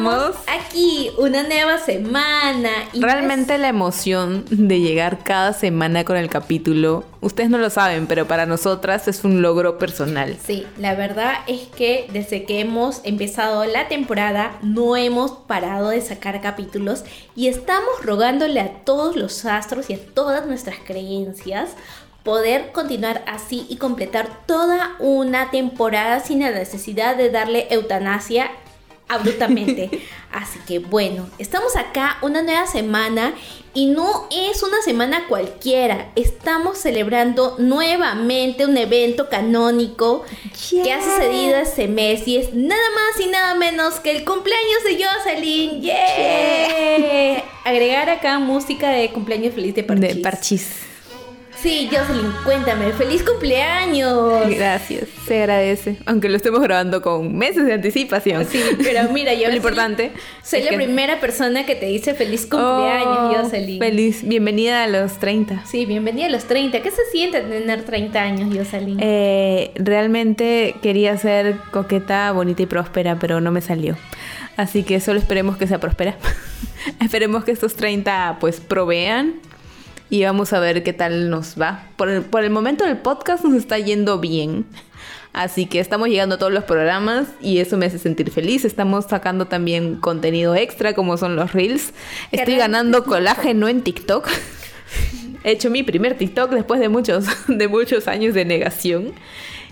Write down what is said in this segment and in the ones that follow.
estamos. Aquí, una nueva semana. Y Realmente la emoción de llegar cada semana con el capítulo, ustedes no lo saben, pero para nosotras es un logro personal. Sí, la verdad es que desde que hemos empezado la temporada no hemos parado de sacar capítulos y estamos rogándole a todos los astros y a todas nuestras creencias poder continuar así y completar toda una temporada sin la necesidad de darle eutanasia abruptamente. Así que bueno, estamos acá una nueva semana y no es una semana cualquiera. Estamos celebrando nuevamente un evento canónico que ha sucedido este mes y es nada más y nada menos que el cumpleaños de Jocelyn. ¡Yeah! Agregar acá música de cumpleaños feliz de Parchis. De Parchis. Sí, Jocelyn, cuéntame, feliz cumpleaños. Gracias, se agradece. Aunque lo estemos grabando con meses de anticipación. Sí, pero mira, yo lo importante. Soy la primera persona que te dice feliz cumpleaños, oh, Jocelyn. Feliz, bienvenida a los 30. Sí, bienvenida a los 30. ¿Qué se siente tener 30 años, Jocelyn? Eh, realmente quería ser coqueta, bonita y próspera, pero no me salió. Así que solo esperemos que sea próspera. esperemos que estos 30 pues provean y vamos a ver qué tal nos va. Por el, por el momento el podcast nos está yendo bien. Así que estamos llegando a todos los programas y eso me hace sentir feliz. Estamos sacando también contenido extra como son los reels. Estoy ganando colágeno en TikTok. He hecho mi primer TikTok después de muchos, de muchos años de negación.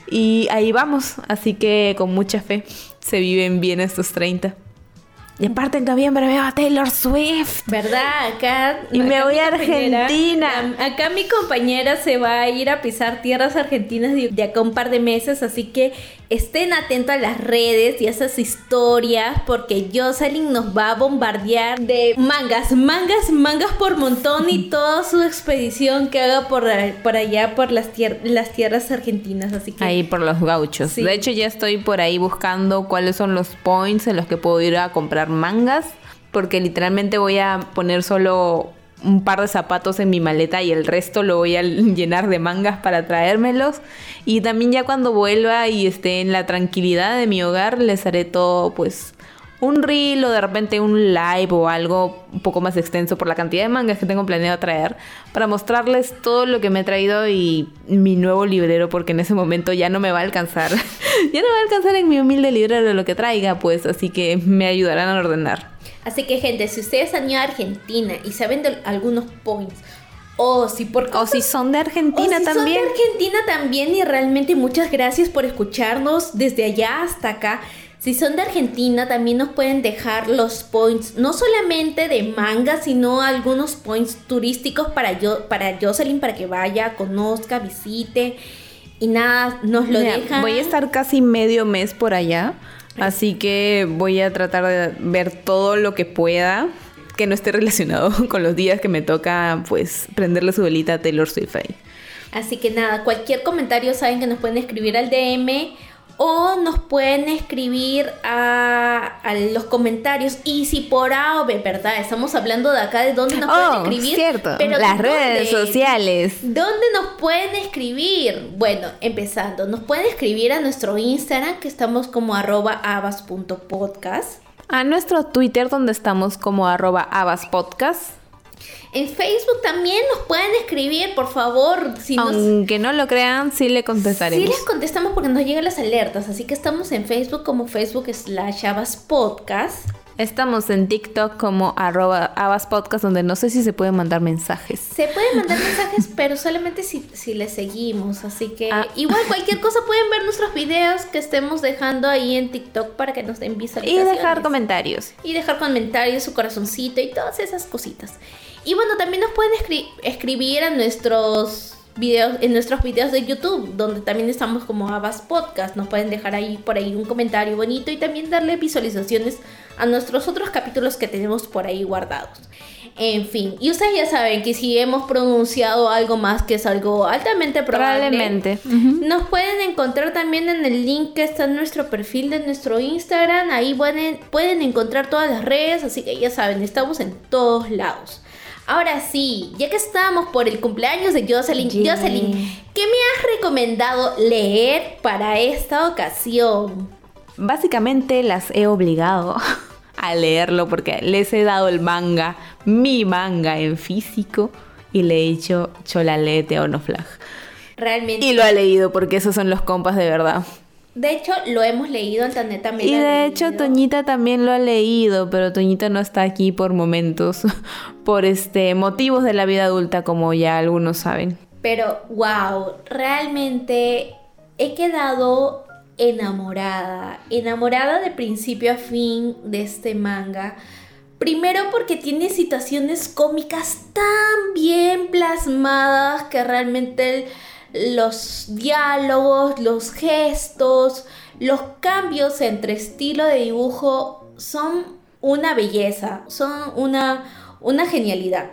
Y ahí vamos. Así que con mucha fe se viven bien estos 30. Y aparte en noviembre veo a Taylor Swift. ¿Verdad? Acá. Y me voy a Argentina. Acá mi compañera se va a ir a pisar tierras argentinas de, acá un par de meses. Así que estén atentos a las redes y a esas historias. Porque Jocelyn nos va a bombardear de mangas, mangas, mangas por montón. y toda su expedición que haga por, por allá, por las, las tierras argentinas. Así que. Ahí por los gauchos. De hecho, ya estoy por ahí buscando cuáles son los points en los que puedo ir a comprar mangas porque literalmente voy a poner solo un par de zapatos en mi maleta y el resto lo voy a llenar de mangas para traérmelos. Y también ya cuando vuelva y esté en la tranquilidad de mi hogar, les haré todo pues un reel o de repente un live o algo un poco más extenso por la cantidad de mangas que tengo planeado traer para mostrarles todo lo que me he traído y mi nuevo librero porque en ese momento ya no me va a alcanzar. ya no va a alcanzar en mi humilde librero lo que traiga, pues así que me ayudarán a ordenar. Así que gente, si ustedes han ido a Argentina y saben de algunos points o si por o si son de Argentina también. Son de Argentina también y realmente muchas gracias por escucharnos desde allá hasta acá. Si son de Argentina, también nos pueden dejar los points, no solamente de manga, sino algunos points turísticos para, yo, para Jocelyn, para que vaya, conozca, visite. Y nada, nos lo dejan. Voy a estar casi medio mes por allá, así que voy a tratar de ver todo lo que pueda que no esté relacionado con los días que me toca, pues, prenderle su velita a Taylor Swift ahí. Así que nada, cualquier comentario saben que nos pueden escribir al DM o nos pueden escribir a, los comentarios. Y si por A o B, ¿verdad? Estamos hablando de acá de dónde nos pueden oh, escribir. Cierto, pero las redes sociales. ¿Dónde nos pueden escribir? Bueno, empezando, nos pueden escribir a nuestro Instagram, que estamos como arroba abas.podcast. A nuestro Twitter, donde estamos como arroba abaspodcast. En Facebook también nos pueden escribir, por favor. Si Aunque no lo crean, sí le contestaremos. Sí les contestamos porque nos llegan las alertas. Así que estamos en Facebook como Facebook slash Podcast. Estamos en TikTok como arroba Podcast, donde no sé si se pueden mandar mensajes. Se pueden mandar mensajes, pero solamente si, si les seguimos. Así que ah. igual cualquier cosa pueden ver nuestros videos que estemos dejando ahí en TikTok para que nos den visualizaciones. Y dejar comentarios. Y dejar comentarios, su corazoncito y todas esas cositas. Y bueno, también nos pueden escribir a nuestros videos, en nuestros videos de YouTube, donde también estamos como Abas Podcast. Nos pueden dejar ahí por ahí un comentario bonito y también darle visualizaciones a nuestros otros capítulos que tenemos por ahí guardados. En fin, y ustedes ya saben que si hemos pronunciado algo más que es algo altamente probable, probablemente nos pueden encontrar también en el link que está en nuestro perfil de nuestro Instagram. Ahí pueden, pueden encontrar todas las redes, así que ya saben, estamos en todos lados. Ahora sí, ya que estamos por el cumpleaños de Jocelyn, Jocelyn, ¿qué me has recomendado leer para esta ocasión? Básicamente las he obligado a leerlo porque les he dado el manga, mi manga en físico y le he dicho cholalete a Onoflag. Realmente. Y lo ha leído porque esos son los compas de verdad. De hecho, lo hemos leído, Antonet también. Y lo ha de hecho leído. Toñita también lo ha leído, pero Toñita no está aquí por momentos, por este motivos de la vida adulta, como ya algunos saben. Pero, wow, realmente he quedado enamorada, enamorada de principio a fin de este manga. Primero porque tiene situaciones cómicas tan bien plasmadas que realmente los diálogos, los gestos, los cambios entre estilo de dibujo son una belleza, son una, una genialidad.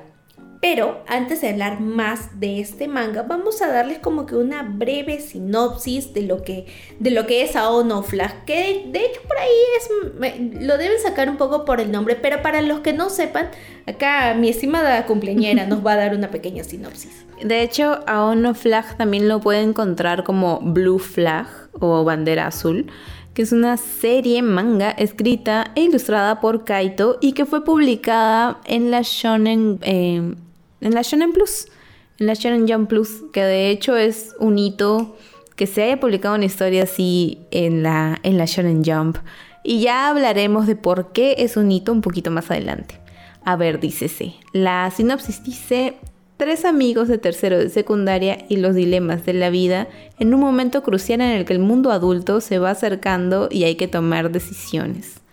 Pero antes de hablar más de este manga, vamos a darles como que una breve sinopsis de lo que, de lo que es Aono Flag, que de hecho por ahí es, lo deben sacar un poco por el nombre, pero para los que no sepan, acá mi estimada cumpleañera nos va a dar una pequeña sinopsis. De hecho, Aono Flag también lo puede encontrar como Blue Flag o Bandera Azul, que es una serie manga escrita e ilustrada por Kaito y que fue publicada en la Shonen, eh, en la Shonen Plus, en la Shonen Jump Plus, que de hecho es un hito que se haya publicado una historia así en la, en la Shonen Jump. Y ya hablaremos de por qué es un hito un poquito más adelante. A ver, dícese. La sinopsis dice tres amigos de tercero de secundaria y los dilemas de la vida en un momento crucial en el que el mundo adulto se va acercando y hay que tomar decisiones.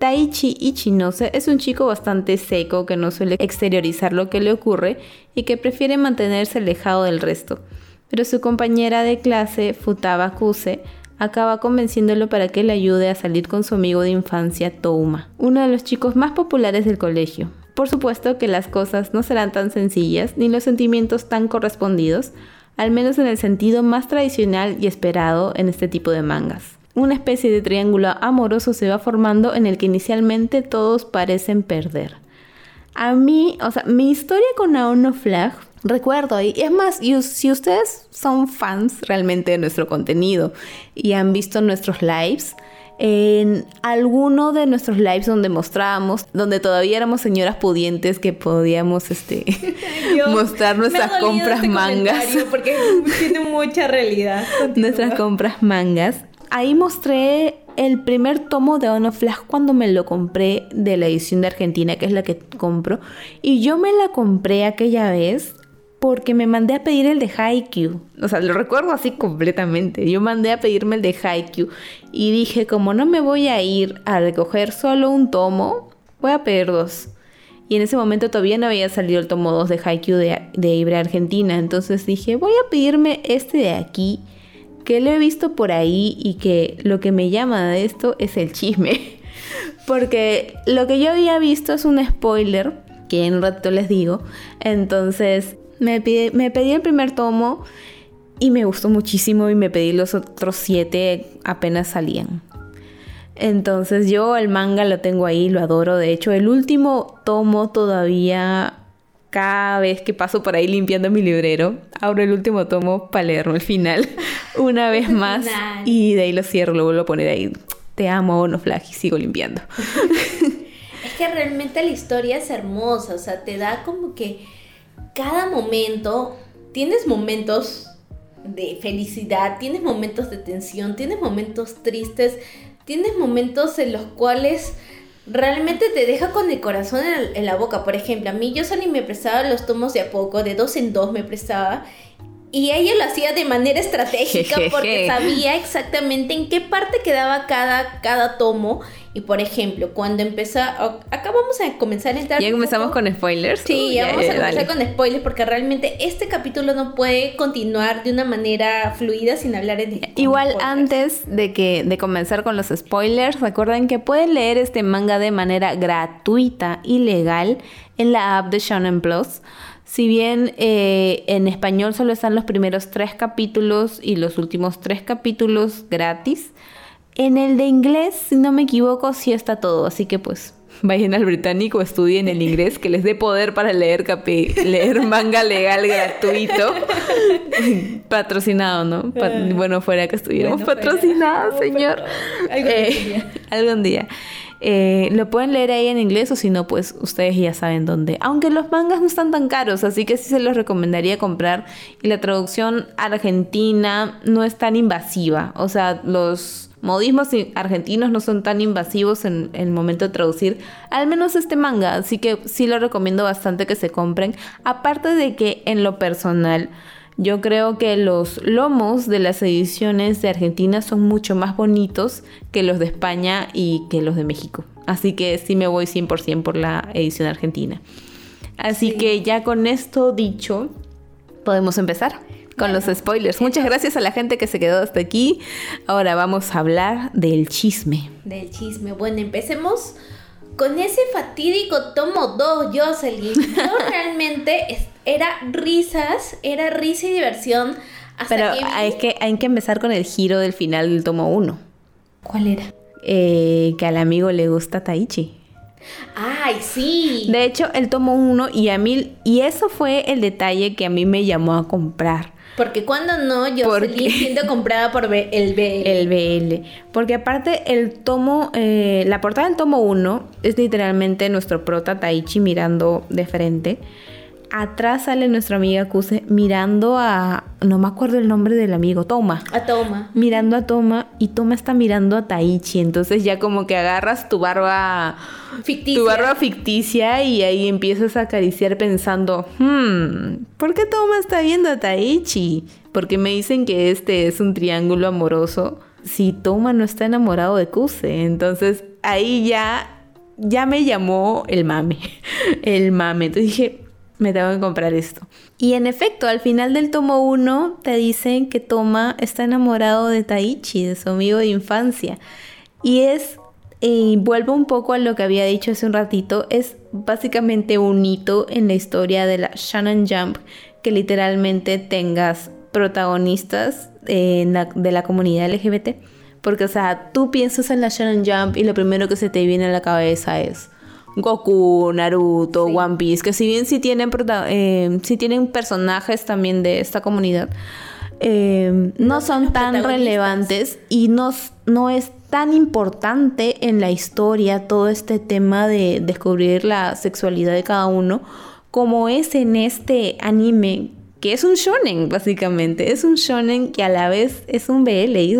Taichi Ichinose es un chico bastante seco que no suele exteriorizar lo que le ocurre y que prefiere mantenerse alejado del resto. Pero su compañera de clase, Futaba Kuse, acaba convenciéndolo para que le ayude a salir con su amigo de infancia, Touma, uno de los chicos más populares del colegio. Por supuesto que las cosas no serán tan sencillas ni los sentimientos tan correspondidos, al menos en el sentido más tradicional y esperado en este tipo de mangas. Una especie de triángulo amoroso se va formando en el que inicialmente todos parecen perder. A mí, o sea, mi historia con Aono Flag, recuerdo, y es más, si ustedes son fans realmente de nuestro contenido y han visto nuestros lives, en alguno de nuestros lives donde mostrábamos, donde todavía éramos señoras pudientes que podíamos este, mostrar nuestras compras mangas. Porque tiene mucha realidad. nuestras compras mangas. Ahí mostré el primer tomo de Ono Flash cuando me lo compré de la edición de Argentina, que es la que compro. Y yo me la compré aquella vez porque me mandé a pedir el de Haikyuu. O sea, lo recuerdo así completamente. Yo mandé a pedirme el de Haikyuu y dije, como no me voy a ir a recoger solo un tomo, voy a pedir dos. Y en ese momento todavía no había salido el tomo 2 de Haikyuu de, de Ibre Argentina. Entonces dije, voy a pedirme este de aquí que lo he visto por ahí y que lo que me llama de esto es el chisme. Porque lo que yo había visto es un spoiler, que en un rato les digo. Entonces me, pedí el primer tomo y me gustó muchísimo y me pedí los otros siete apenas salían. Entonces yo el manga lo tengo ahí, lo adoro. De hecho, el último tomo todavía, cada vez que paso por ahí limpiando mi librero, abro el último tomo para leerlo al final, una vez más. final. Y de ahí lo cierro, lo vuelvo a poner ahí. Te amo, no flag, y sigo limpiando. Es que realmente la historia es hermosa, o sea, te da como que cada momento, tienes momentos de felicidad, tienes momentos de tensión, tienes momentos tristes, tienes momentos en los cuales realmente te deja con el corazón en, en la boca. Por ejemplo, a mí yo y me prestaba los tomos de a poco, de dos en dos me prestaba. Y ella lo hacía de manera estratégica Jejeje. porque sabía exactamente en qué parte quedaba cada, cada tomo. Y por ejemplo, cuando empezó... Acá vamos a comenzar a entrar... Ya comenzamos poco- con spoilers. Sí, ya vamos a comenzar dale. con spoilers porque realmente este capítulo no puede continuar de una manera fluida sin hablar con Igual antes de que de comenzar con los spoilers, recuerden que pueden leer este manga de manera gratuita y legal en la app de Shonen Plus. Si bien eh, en español solo están los primeros tres capítulos y los últimos tres capítulos gratis, en el de inglés, si no me equivoco, sí está todo. Así que pues vayan al británico, estudien el inglés, que les dé poder para leer, capi- leer manga legal gratuito. Patrocinado, ¿no? Pa- bueno, fuera que estuviéramos Bueno, patrocinados, señor. Algún Eh, día. algún día. Eh, lo pueden leer ahí en inglés o si no, pues ustedes ya saben dónde. Aunque los mangas no están tan caros, así que sí se los recomendaría comprar. Y la traducción argentina no es tan invasiva. O sea, los modismos argentinos no son tan invasivos en, el momento de traducir, al menos este manga, así que sí lo recomiendo bastante que se compren. Aparte de que en lo personal, yo creo que los lomos de las ediciones de Argentina son mucho más bonitos que los de España y que los de México. Así que sí me voy 100% por la edición argentina. Así que ya con esto dicho, podemos empezar con los spoilers. Muchas gracias a la gente que se quedó hasta aquí. Ahora vamos a hablar del chisme. Del chisme. Bueno, empecemos con ese fatídico tomo 2, Jocelyn. No realmente era risas, era risa y diversión. Pero hay, que, hay que empezar con el giro del final del tomo 1. ¿Cuál era? Eh, que al amigo le gusta Taichi. Ay, sí. De hecho, el tomo 1 y a mí, y eso fue el detalle que a mí me llamó a comprar. Porque cuando no, yo salí siendo comprada por el BL. El BL. Porque aparte el tomo, eh, la portada del tomo 1 es literalmente nuestro prota Taichi mirando de frente. Atrás sale nuestra amiga Kuse mirando a. No me acuerdo el nombre del amigo, Toma. A Toma. Mirando a Toma y Toma está mirando a Taichi. Entonces ya como que agarras tu barba. Ficticia. Tu barba ficticia y ahí empiezas a acariciar pensando: Hmm, ¿por qué Toma está viendo a Taichi? Porque me dicen que este es un triángulo amoroso. Si Toma no está enamorado de Kuse. Entonces ahí ya. Ya me llamó el mame. El mame. Entonces dije me tengo que comprar esto. Y en efecto, al final del tomo 1 te dicen que Toma está enamorado de Taichi, de su amigo de infancia. Y es, y vuelvo un poco a lo que había dicho hace un ratito, es básicamente un hito en la historia de la Shannon Jump que literalmente tengas protagonistas de la comunidad LGBT. Porque, o sea, tú piensas en la Shannon Jump y lo primero que se te viene a la cabeza es Goku, Naruto, One Piece, que si bien sí tienen, eh, tienen personajes también de esta comunidad, eh, no, son tan relevantes y no, no es tan importante en la historia todo este tema de descubrir la sexualidad de cada uno como es en este anime que es un shonen básicamente, es un shonen que a la vez es un BL y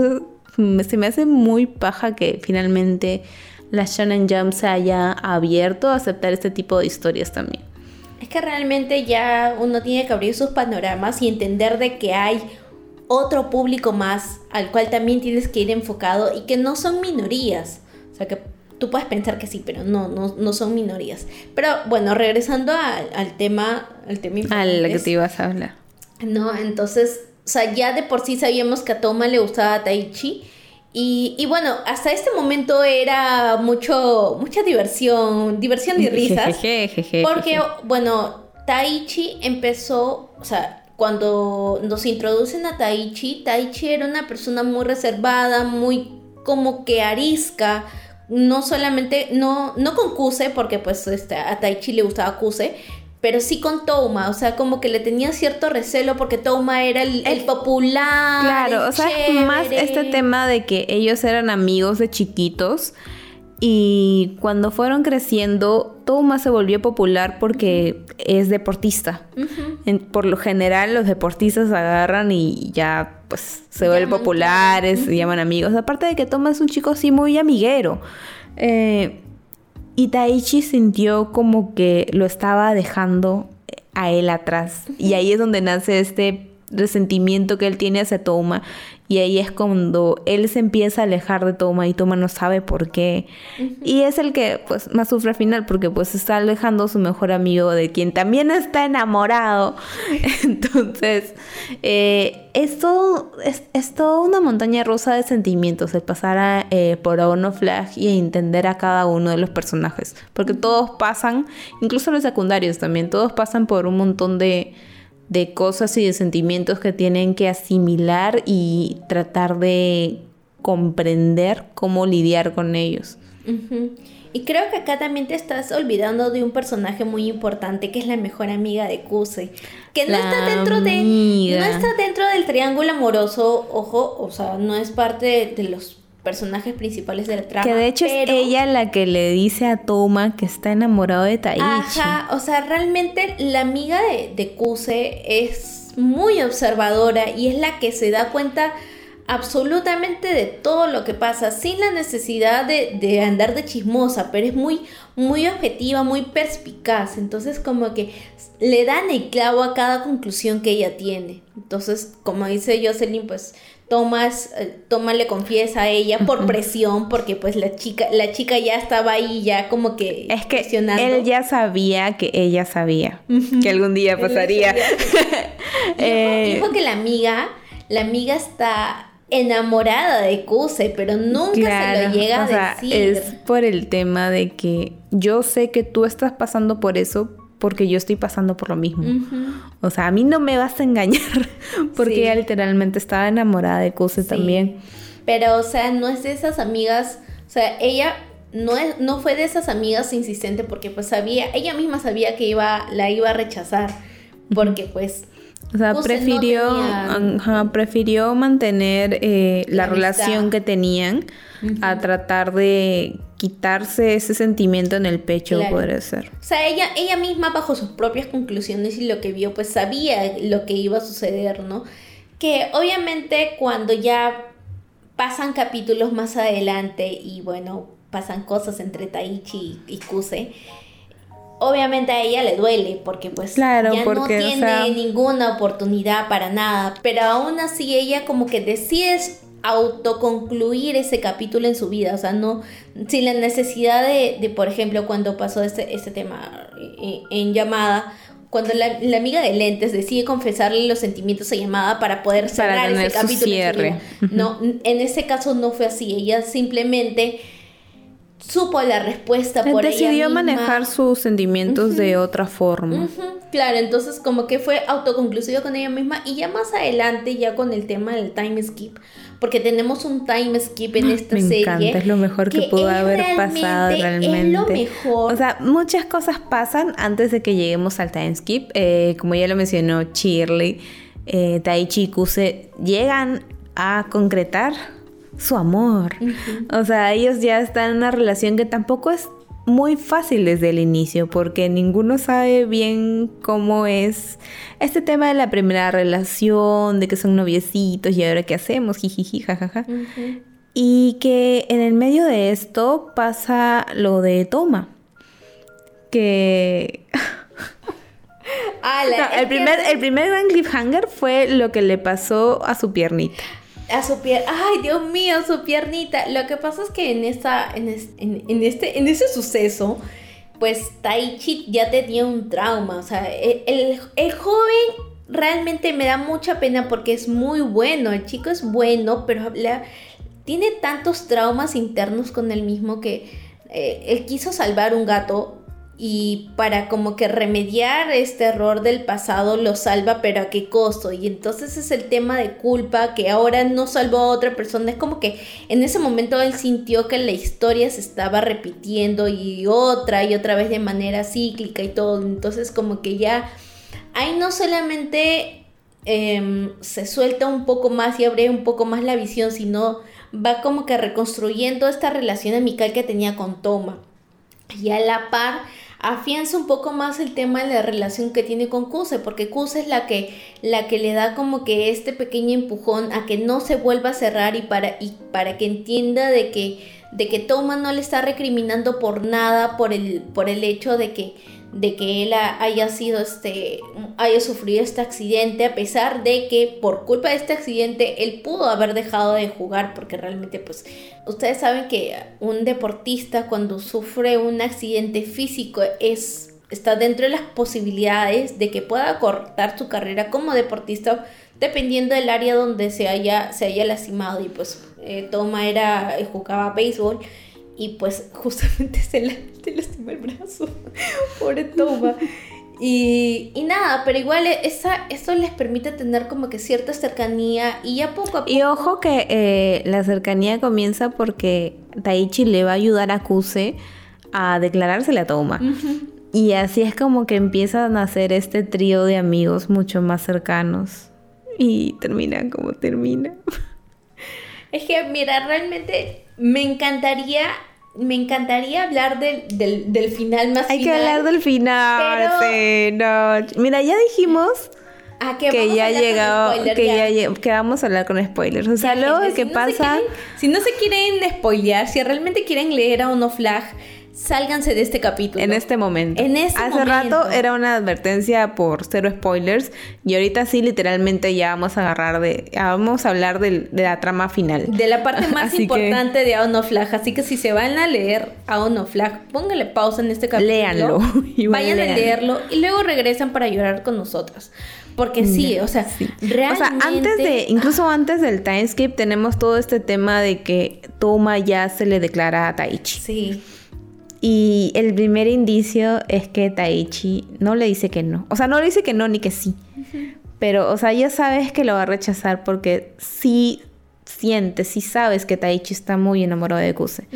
se me hace muy paja que finalmente la Shonen Jump se haya abierto a aceptar este tipo de historias también. Es que realmente ya uno tiene que abrir sus panoramas y entender de que hay otro público más al cual también tienes que ir enfocado y que no son minorías. O sea que tú puedes pensar que sí, pero no, no, no son minorías. Pero bueno, regresando al tema, al tema A la que te ibas a hablar. No, entonces, o sea, ya de por sí sabíamos que a Toma le gustaba Taichi y, bueno, hasta este momento era mucho, mucha diversión, diversión y risas. porque, bueno, Taichi empezó, o sea, cuando nos introducen a Taichi, Taichi era una persona muy reservada, muy como que arisca, no solamente, no, no con Kuse, porque pues este, a Taichi le gustaba Kuse, pero sí con Toma, o sea, como que le tenía cierto recelo porque Toma era el, popular. Claro, o sea, más este tema de que ellos eran amigos de chiquitos y cuando fueron creciendo, Toma se volvió popular porque es deportista. por lo general, los deportistas agarran y ya pues se vuelven populares, se llaman amigos. Aparte de que Toma es un chico así muy amiguero. Eh, y Taichi sintió como que lo estaba dejando a él atrás. Y ahí es donde nace este resentimiento que él tiene hacia Toma y ahí es cuando él se empieza a alejar de Toma y Toma no sabe por qué. Y es el que pues más sufre al final porque pues está alejando a su mejor amigo de quien también está enamorado. Entonces, eh, es, todo, es, toda una montaña rusa de sentimientos el pasar a, eh, por Ono Flag y entender a cada uno de los personajes. Porque todos pasan, incluso los secundarios también, todos pasan por un montón de de cosas y de sentimientos que tienen que asimilar y tratar de comprender cómo lidiar con ellos. Y creo que acá también te estás olvidando de un personaje muy importante que es la mejor amiga de Kuse, que no está dentro de no está dentro del triángulo amoroso, ojo, o sea, no es parte de, los personajes principales de la trama. Que de hecho es ella la que le dice a Toma que está enamorado de Taichi. Ajá, o sea, realmente la amiga de, de Kuse es muy observadora y es la que se da cuenta absolutamente de todo lo que pasa sin la necesidad de, andar de chismosa, pero es muy, muy objetiva, muy perspicaz. Entonces como que le dan el clavo a cada conclusión que ella tiene. Entonces, como dice Jocelyn, pues Thomas, eh, Thomas le confiesa a ella por presión, porque pues la chica, la chica ya estaba ahí ya como que es que él ya sabía que ella sabía que algún día pasaría. Eh, dijo que la amiga, la amiga está enamorada de Kuse, pero nunca se lo llega a decir. Es por el tema de que yo sé que tú estás pasando por eso porque yo estoy pasando por lo mismo. O sea, a mí no me vas a engañar porque ella literalmente estaba enamorada de Kuse también. Pero, o sea, no es de esas amigas, o sea, ella no, es, no fue de esas amigas insistente porque pues sabía, ella misma sabía que iba, la iba a rechazar porque pues o sea, prefirió, prefirió mantener eh, la relación que tenían a tratar de quitarse ese sentimiento en el pecho, podría ser. O sea, ella, ella misma bajo sus propias conclusiones y lo que vio, pues sabía lo que iba a suceder, ¿no? Que obviamente cuando ya pasan capítulos más adelante y bueno, pasan cosas entre Taichi y Kuse, obviamente a ella le duele porque pues ya no tiene ninguna oportunidad para nada, pero aún así ella como que decide autoconcluir ese capítulo en su vida, o sea, no sin la necesidad de, por ejemplo, cuando pasó este, este tema eh, en, llamada, cuando la, amiga de lentes decide confesarle los sentimientos a llamada para poder cerrar ese capítulo. No, en ese caso no fue así, ella simplemente supo la respuesta por Decidió ella misma. manejar sus sentimientos de otra forma. Claro, entonces como que fue autoconclusivo con ella misma y ya más adelante ya con el tema del time skip, porque tenemos un time skip en esta Me serie. Encanta, es lo mejor que, pudo haber pasado realmente. Es lo mejor. O sea, muchas cosas pasan antes de que lleguemos al time skip. Eh, como ya lo mencionó Shirley, eh, Taichi y Kuse llegan a concretar su amor. O sea, ellos ya están en una relación que tampoco es muy fácil desde el inicio porque ninguno sabe bien cómo es este tema de la primera relación, de que son noviecitos y ahora qué hacemos, jijiji, jajaja. Y que en el medio de esto pasa lo de Toma. Que... el, primer, el primer gran cliffhanger fue lo que le pasó a su piernita a su pier ay Dios mío, su piernita. Lo que pasa es que en esta, en, este, en ese suceso, pues Taichi ya tenía un trauma. O sea, el, joven realmente me da mucha pena porque es muy bueno. El chico es bueno, pero tiene tantos traumas internos con él mismo que eh, él quiso salvar un gato y para como que remediar este error del pasado lo salva, pero a qué costo. Y entonces es el tema de culpa que ahora no salvó a otra persona. Es como que en ese momento él sintió que la historia se estaba repitiendo y otra y otra vez de manera cíclica y todo. Entonces como que ya ahí no solamente em, se suelta un poco más y abre un poco más la visión, sino va como que reconstruyendo esta relación amical que tenía con Toma. Y a la par afianza un poco más el tema de la relación que tiene con Kuse, porque Kuse es la que, la que le da como que este pequeño empujón a que no se vuelva a cerrar y para, y para que entienda de que, de que Toma no le está recriminando por nada, por el, por el hecho de que de que él haya sido este haya sufrido este accidente a pesar de que por culpa de este accidente él pudo haber dejado de jugar porque realmente pues ustedes saben que un deportista cuando sufre un accidente físico es está dentro de las posibilidades de que pueda cortar su carrera como deportista dependiendo del área donde se haya se haya lastimado. Y pues eh, Toma era jugaba béisbol y pues justamente se, la, lastima el brazo. Pobre Toma. Y, y, nada, pero igual esa, eso les permite tener como que cierta cercanía y ya poco a poco... Y ojo que eh, la cercanía comienza porque Taichi le va a ayudar a Kuse a declarársele a Toma. Y así es como que empiezan a hacer este trío de amigos mucho más cercanos. Y termina como termina. Es que, mira, realmente me encantaría me encantaría hablar del, del, del final más Hay que hablar del final, sí, no. Mira, ya dijimos Ah, que, que ya llegado, spoiler, que ya. ya lle- que vamos a hablar con spoilers. O sea, Ya, luego que si no se pasa quieren- si no se quieren spoilear, si realmente quieren leer a Uno Flag, sálganse de este capítulo. en este momento. En este Hace momento. rato era una advertencia por cero spoilers y ahorita sí literalmente ya vamos a agarrar de vamos a hablar del- de la trama final. De la parte más Así que- importante de Aono Flag. Así que si se van a leer Aono Flag, pónganle pausa en este capítulo. Léanlo. Vayan a leerlo y luego regresan para llorar con nosotras. Porque sí, o sea, realmente... O sea, antes de, incluso antes del timeskip tenemos todo este tema de que Toma ya se le declara a Taichi. Sí. Y el primer indicio es que Taichi no le dice que no. O sea, no le dice que no ni que sí. Pero, o sea, ya sabes que lo va a rechazar porque sí sientes, sí sabes que Taichi está muy enamorado de Kuse.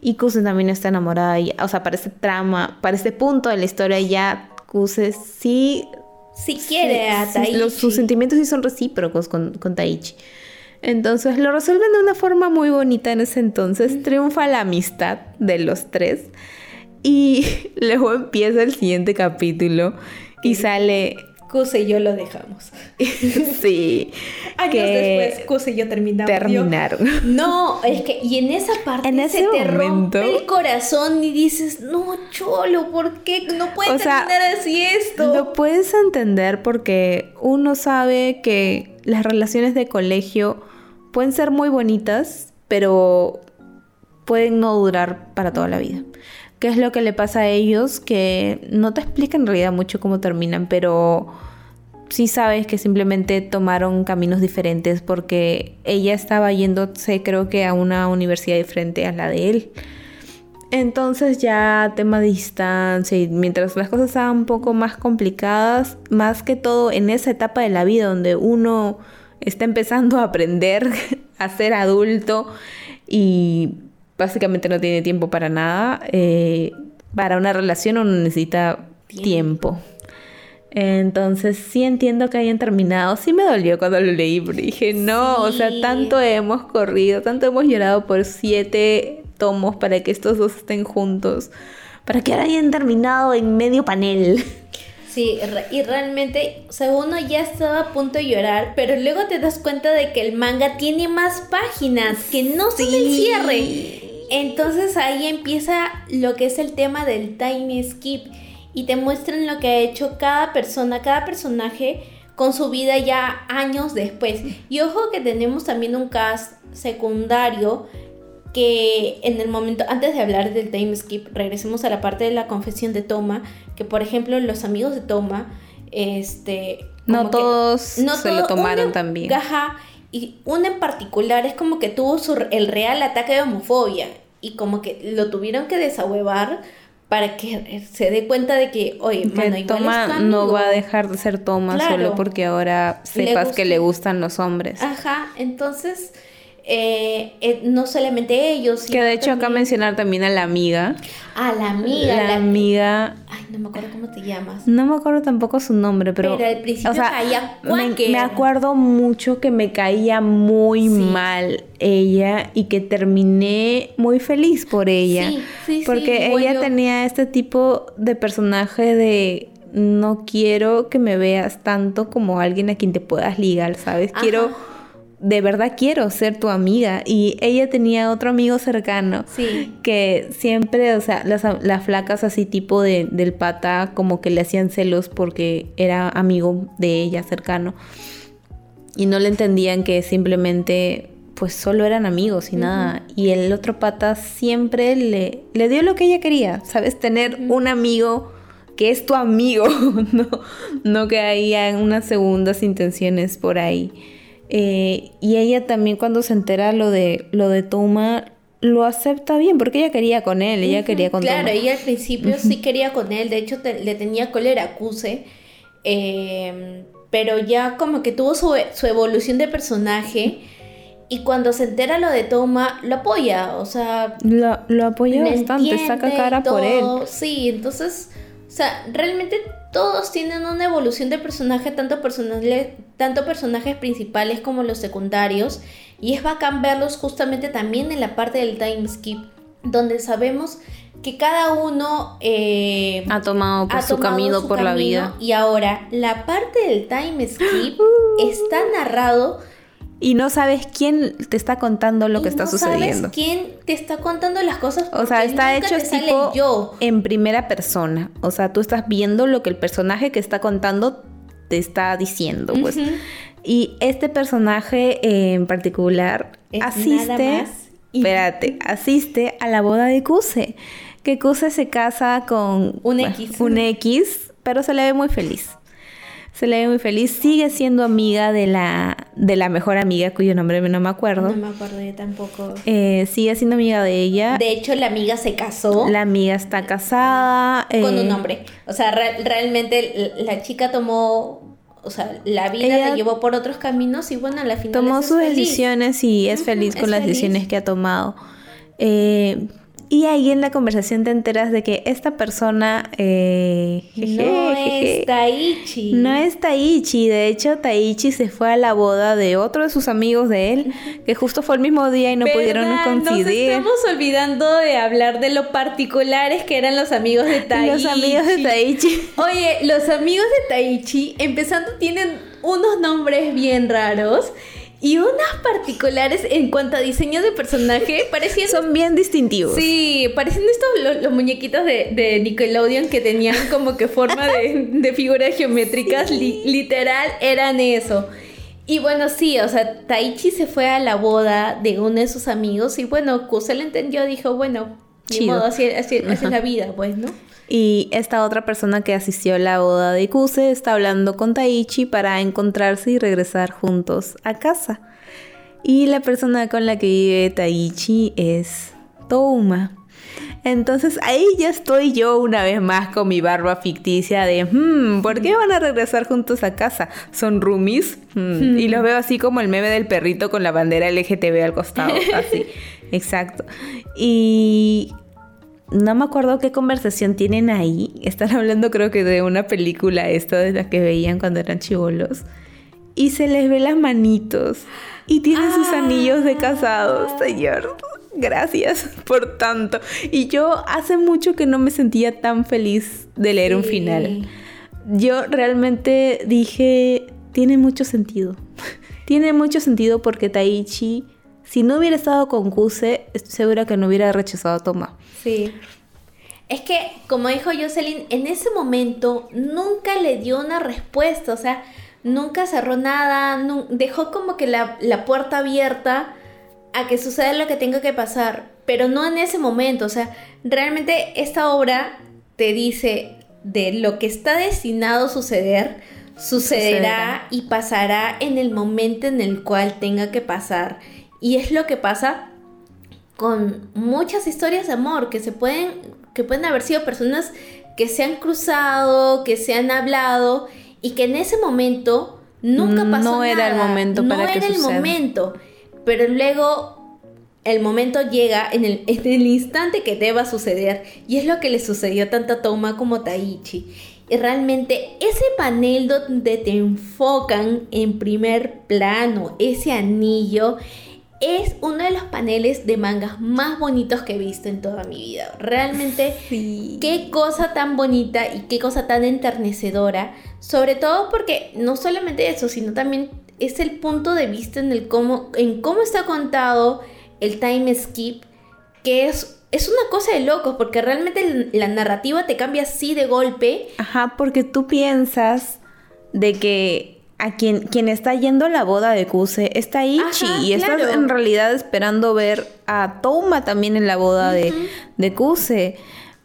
Y Kuse también está enamorada. Y, o sea, para este trama, para este punto de la historia ya Kuse sí... Si quiere a sí, Taichi. los- sus sentimientos sí son recíprocos con, con Taichi. Entonces lo resuelven de una forma muy bonita en ese entonces. Triunfa la amistad de los tres. Y luego empieza el siguiente capítulo y sale... Kuse y yo lo dejamos. sí. Años que después, Kuse y yo terminamos. terminaron. No, es que, y en esa parte En se ese te momento- rompe el corazón y dices, no, cholo, ¿por qué no puede O sea, terminar así esto? Lo puedes entender porque uno sabe que las relaciones de colegio pueden ser muy bonitas, pero pueden no durar para toda la vida. ¿Qué es lo que le pasa a ellos? Que no te explican en realidad mucho cómo terminan, pero sí sabes que simplemente tomaron caminos diferentes porque ella estaba yéndose creo que a una universidad diferente a la de él. Entonces ya tema distancia y mientras las cosas estaban un poco más complicadas, más que todo en esa etapa de la vida donde uno está empezando a aprender a ser adulto y básicamente no tiene tiempo para nada, eh, para una relación uno necesita tiempo. Entonces sí entiendo que hayan terminado. Sí me dolió cuando lo leí, pero dije, no, o sea, tanto hemos corrido, tanto hemos llorado por siete tomos para que estos dos estén juntos, para que ahora hayan terminado en medio panel. Sí, y realmente, o sea, uno ya estaba a punto de llorar, pero luego te das cuenta de que el manga tiene más páginas, que no el Sí. cierre. Entonces ahí empieza lo que es el tema del time skip y te muestran lo que ha hecho cada persona, cada personaje con su vida ya años después. Y ojo que tenemos también un cast secundario que en el momento, antes de hablar del time skip, regresemos a la parte de la confesión de Toma, que por ejemplo los amigos de Toma, este... No que- todos se lo tomaron también. Ajá, y uno en particular es como que tuvo su, el real ataque de homofobia y como que lo tuvieron que desahuevar para que se dé cuenta de que, oye, mano, igual Toma es no va a dejar de ser Toma Claro. solo porque ahora sepas que le gustan los hombres. Ajá, entonces, eh, eh, no solamente ellos, que de hecho acá mencionar también a la amiga. a la amiga, la, la- amiga, Ay, no me acuerdo cómo te llamas. no me acuerdo tampoco su nombre, pero, Pero al principio caía me, acuerdo mucho que me caía muy Sí. mal ella y que terminé muy feliz por ella. Sí, sí, sí, porque ella tenía este tipo de personaje de no quiero que me veas tanto como alguien a quien te puedas ligar, ¿sabes? Ajá. De verdad quiero ser tu amiga y ella tenía otro amigo cercano Sí. que siempre, o sea, las, las flacas así tipo de, del pata como que le hacían celos porque era amigo de ella cercano y no le entendían que simplemente pues solo eran amigos y nada y el otro pata siempre le, le dio lo que ella quería, ¿sabes? Tener un amigo que es tu amigo, no, no que haya unas segundas intenciones por ahí. Eh, y ella también cuando se entera lo de lo de Toma lo acepta bien porque ella quería con él, ella quería con Claro, Toma. ella al principio sí quería con él, de hecho te- le tenía cólera a Kuse, eh, pero ya como que tuvo su, su evolución de personaje y cuando se entera lo de Toma, lo apoya, o sea, Lo, lo apoya bastante, saca cara por él. Sí, entonces, o sea, realmente todos tienen una evolución de personaje, tanto, tanto personajes principales como los secundarios. Y es bacán verlos justamente también en la parte del time skip, donde sabemos que cada uno eh, ha tomado, su camino por la vida. Y ahora, la parte del time skip está narrado y no sabes quién te está contando lo que está sucediendo. Sabes quién te está contando las cosas. O sea, está hecho tipo yo. en primera persona. O sea, tú estás viendo lo que el personaje que está contando te está diciendo, pues. Y este personaje en particular asiste, espérate, asiste a la boda de Kuse. Que Kuse se casa con un X. Un X, pero se le ve muy feliz se le ve muy feliz. Sigue siendo amiga de la, de la mejor amiga, cuyo nombre no me acuerdo. No me acuerdo yo tampoco. Eh, sigue siendo amiga de ella. De hecho, la amiga se casó. La amiga está casada. Con un eh, hombre. O sea, realmente la chica tomó o sea, la vida la llevó por otros caminos y bueno, a la final tomó sus decisiones y es feliz con las decisiones que ha tomado. Eh, y ahí en la conversación te enteras de que esta persona... Eh, no es Taichi. No es Taichi. De hecho, Taichi se fue a la boda de otro de sus amigos de él, que justo fue el mismo día y no pudieron coincidir. Nos estamos olvidando de hablar de lo particulares que eran los amigos de Taichi. Los amigos de Taichi. Oye, los amigos de Taichi, empezando, tienen unos nombres bien raros. Y unas particulares en cuanto a diseño de personaje parecían... Son bien distintivos. Sí, parecen estos los, muñequitos de, Nickelodeon que tenían como que forma de, figuras geométricas. literal, eran eso. Y bueno, sí, o sea, Taichi se fue a la boda de uno de sus amigos y bueno, Kusel entendió, dijo, bueno, ni modo, así, así es la vida, pues, ¿no? Y esta otra persona que asistió a la boda de Kuse está hablando con Taichi para encontrarse y regresar juntos a casa. Y la persona con la que vive Taichi es Touma. Entonces ahí ya estoy yo una vez más con mi barba ficticia de, hmm, ¿por qué van a regresar juntos a casa? ¿Son roomies? Hmm, y los veo así como el meme del perrito con la bandera LGTB al costado, así. Exacto. Y no me acuerdo qué conversación tienen ahí. Están hablando creo que de una película esta de la que veían cuando eran chivolos. Y se les ve las manitos. Y tienen sus ah. anillos de casados, señor. Gracias por tanto. Y yo hace mucho que no me sentía tan feliz de leer un final. Yo realmente dije, tiene mucho sentido. tiene mucho sentido porque Taichi si no hubiera estado con Kuse, estoy segura que no hubiera rechazado a Toma. Sí. Es que, como dijo Jocelyn, en ese momento nunca le dio una respuesta, o sea, nunca cerró nada, dejó como que la, la puerta abierta a que suceda lo que tenga que pasar, pero no en ese momento, o sea, realmente esta obra te dice de lo que está destinado a suceder, sucederá y pasará en el momento en el cual tenga que pasar. Y es lo que pasa con muchas historias de amor que se pueden, que pueden haber sido personas que se han cruzado, que se han hablado y que en ese momento nunca pasó no era el momento para no era el momento, pero luego el momento llega en el, en el instante que deba suceder y es lo que le sucedió tanto a Toma como a Taichi. Y realmente ese panel donde te enfocan en primer plano, ese anillo, es uno de los paneles de mangas más bonitos que he visto en toda mi vida. Realmente, qué cosa tan bonita y qué cosa tan enternecedora. Sobre todo porque no solamente eso, sino también es el punto de vista en, el cómo, en cómo está contado el time skip, que es, es una cosa de locos, porque realmente la narrativa te cambia así de golpe. Ajá, porque tú piensas de que a quien, quien está yendo a la boda de Kuse está Ichi y estás en realidad esperando ver a Toma también en la boda de, de Kuse.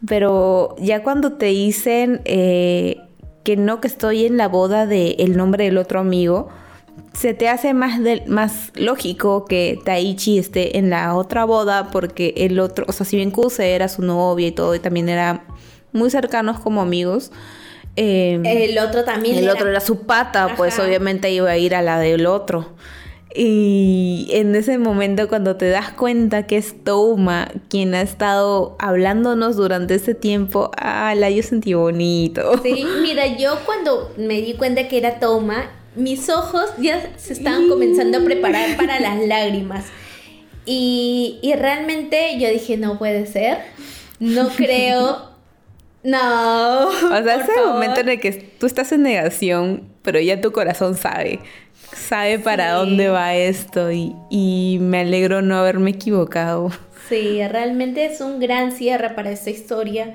Pero ya cuando te dicen eh, que no, que estoy en la boda de el nombre del otro amigo, se te hace más, más lógico que Taichi esté en la otra boda porque el otro, o sea, si bien Kuse era su novia y todo, y también era muy cercanos como amigos, Em, el otro también. El otro era su pata, pues obviamente iba a ir a la del otro. Y en ese momento cuando te das cuenta que es Touma quien ha estado hablándonos durante ese tiempo, ah, la yo sentí bonito. Sí, mira, yo cuando me di cuenta que era Touma, mis ojos ya se estaban comenzando a preparar para las lágrimas. Y, y realmente yo dije, no puede ser, no creo, no. O sea, ese momento en el que tú estás en negación, pero ya tu corazón sabe sabe para dónde va esto y, me alegro no haberme equivocado. Sí, realmente es un gran cierre para esta historia.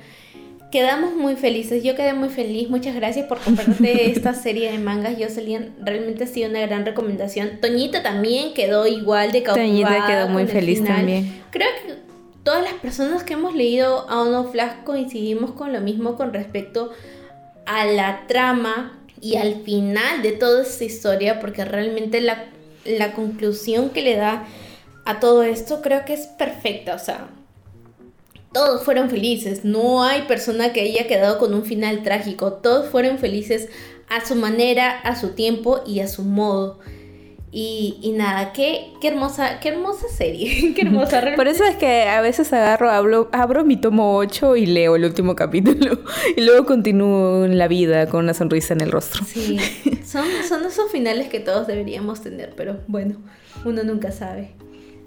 Quedamos muy felices, yo quedé muy feliz, muchas gracias por compartir esta serie de mangas, Jocelyn, realmente ha sido una gran recomendación. Toñita también quedó igual de cautivada. Toñita quedó muy feliz también. Creo que todas las personas que hemos leído a Ono Flash coincidimos con lo mismo con respecto a la trama y al final de toda esta historia, porque realmente la, la conclusión que le da a todo esto creo que es perfecta, o sea, todos fueron felices, no hay persona que haya quedado con un final trágico, todos fueron felices a su manera, a su tiempo y a su modo. Y, nada, qué, qué, hermosa, qué hermosa serie, qué hermosa. Por eso es que a veces agarro, hablo, abro mi tomo 8 y leo el último capítulo y luego continúo en la vida con una sonrisa en el rostro. Sí, son, son esos finales que todos deberíamos tener, pero bueno, uno nunca sabe.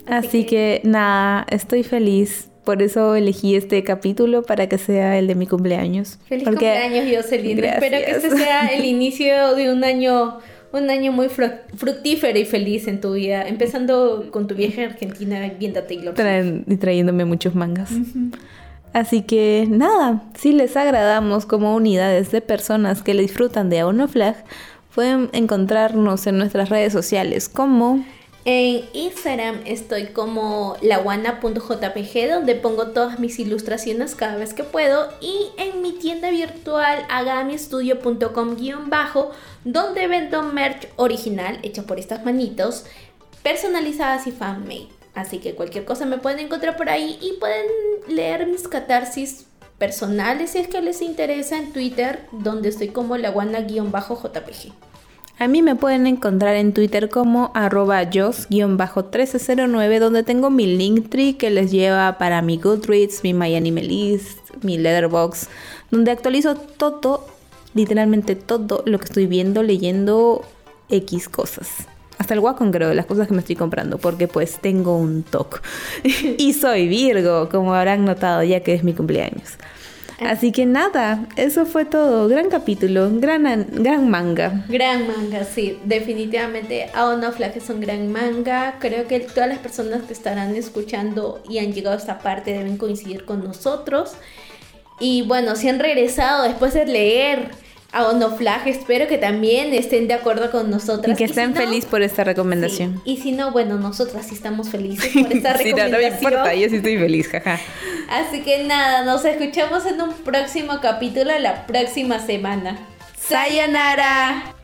Así, que... nada, estoy feliz. Por eso elegí este capítulo para que sea el de mi cumpleaños. Feliz cumpleaños, Jocelyn. Espero que este sea el inicio de un año un año muy fructífero y feliz en tu vida, empezando con tu viaje a Argentina viendo a Taylor. y trayéndome muchos mangas. Así que nada, si les agradamos como unidades de personas que le disfrutan de Auno Flag, pueden encontrarnos en nuestras redes sociales como en Instagram estoy como laguana.jpg donde pongo todas mis ilustraciones cada vez que puedo y en mi tienda virtual agamistudio.com-bajo donde vendo merch original hecha por estas manitos personalizadas y fan-made. Así que cualquier cosa me pueden encontrar por ahí y pueden leer mis catarsis personales si es que les interesa en Twitter donde estoy como laguana-jpg. A mí me pueden encontrar en Twitter como arroba jos-1309 donde tengo mi Linktree que les lleva para mi Goodreads, mi MyAnimeList, mi Letterbox, donde actualizo todo, literalmente todo lo que estoy viendo, leyendo X cosas. Hasta el Wacom creo, las cosas que me estoy comprando, porque pues tengo un TOC. y soy Virgo, como habrán notado ya que es mi cumpleaños. Así que nada, eso fue todo. Gran capítulo, gran, gran manga. Gran manga, sí. Definitivamente Aon of Flag es un gran manga. Creo que todas las personas que estarán escuchando y han llegado a esta parte deben coincidir con nosotros. Y bueno, si han regresado después de leer a Onoflag. Espero que también estén de acuerdo con nosotras. Y que estén felices por esta recomendación. Y si no, bueno, nosotras sí estamos felices por esta recomendación. no, no me importa, yo sí estoy feliz, jaja. Así que nada, nos escuchamos en un próximo capítulo la próxima semana. ¡Sayonara!